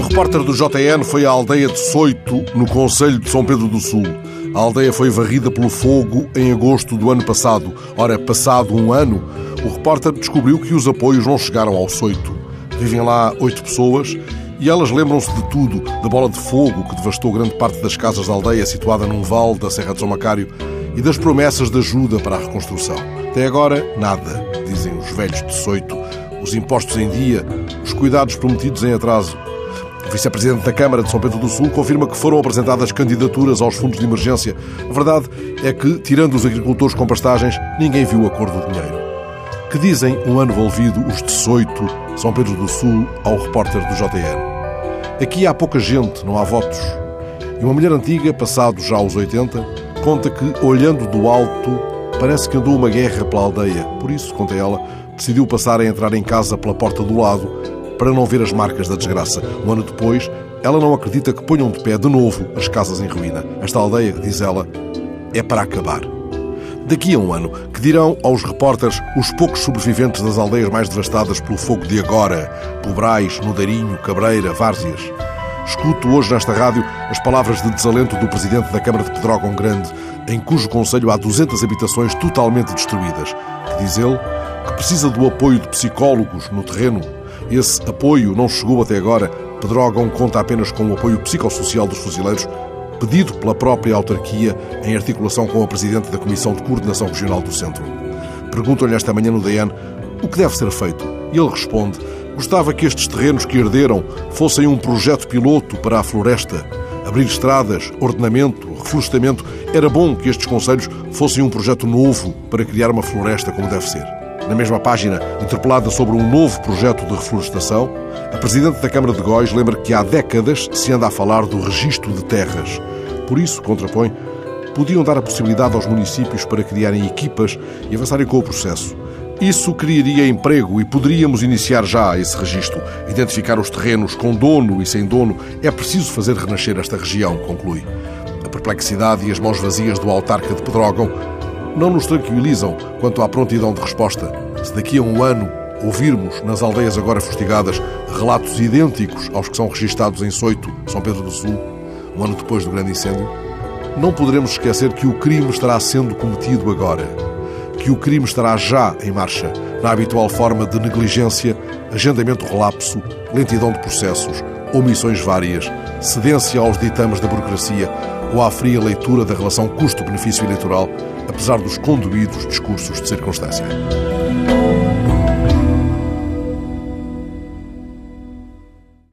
repórter do JN foi à aldeia de Soito, no Conselho de São Pedro do Sul. A aldeia foi varrida pelo fogo em agosto do ano passado. Ora, passado um ano, o repórter descobriu que os apoios não chegaram ao Soito. Vivem lá oito pessoas e elas lembram-se de tudo, da bola de fogo que devastou grande parte das casas da aldeia situada num vale da Serra de São Macário e das promessas de ajuda para a reconstrução. Até agora, nada, dizem os velhos de Soito. Os impostos em dia, os cuidados prometidos em atraso. O vice-presidente da Câmara de São Pedro do Sul confirma que foram apresentadas candidaturas aos fundos de emergência. A verdade é que, tirando os agricultores com pastagens, ninguém viu a cor do dinheiro. Que dizem um ano envolvido os de Soito, São Pedro do Sul, ao repórter do JN. Aqui há pouca gente, não há votos. E uma mulher antiga, passados já os 80, conta que, olhando do alto, parece que andou uma guerra pela aldeia. Por isso, conta ela, decidiu passar a entrar em casa pela porta do lado para não ver as marcas da desgraça. Um ano depois, ela não acredita que ponham de pé de novo as casas em ruína. Esta aldeia, diz ela, é para acabar. Daqui a um ano, que dirão aos repórteres os poucos sobreviventes das aldeias mais devastadas pelo fogo de agora, Pobrais, Nodarinho, Cabreira, Várzeas. Escuto hoje nesta rádio as palavras de desalento do presidente da Câmara de Pedrógão Grande, em cujo conselho há 200 habitações totalmente destruídas, que diz ele que precisa do apoio de psicólogos no terreno esse apoio não chegou até agora. Pedrógão conta apenas com o apoio psicossocial dos fuzileiros, pedido pela própria autarquia em articulação com a Presidente da Comissão de Coordenação Regional do Centro. Perguntam-lhe esta manhã no DN o que deve ser feito. E ele responde: Gostava que estes terrenos que herderam fossem um projeto piloto para a floresta. Abrir estradas, ordenamento, reflorestamento. Era bom que estes conselhos fossem um projeto novo para criar uma floresta como deve ser. Na mesma página, interpelada sobre um novo projeto de reflorestação, a Presidente da Câmara de Góis lembra que há décadas se anda a falar do registro de terras. Por isso, contrapõe, podiam dar a possibilidade aos municípios para criarem equipas e avançarem com o processo. Isso criaria emprego e poderíamos iniciar já esse registro. Identificar os terrenos com dono e sem dono. É preciso fazer renascer esta região, conclui. A perplexidade e as mãos vazias do autarca de Pedrógão não nos tranquilizam quanto à prontidão de resposta. Se daqui a um ano ouvirmos nas aldeias agora fustigadas relatos idênticos aos que são registados em Soito, São Pedro do Sul, um ano depois do grande incêndio, não poderemos esquecer que o crime estará sendo cometido agora, que o crime estará já em marcha, na habitual forma de negligência, agendamento relapso, lentidão de processos, omissões várias, cedência aos ditames da burocracia ou à fria leitura da relação custo-benefício eleitoral apesar dos conduídos discursos de circunstância.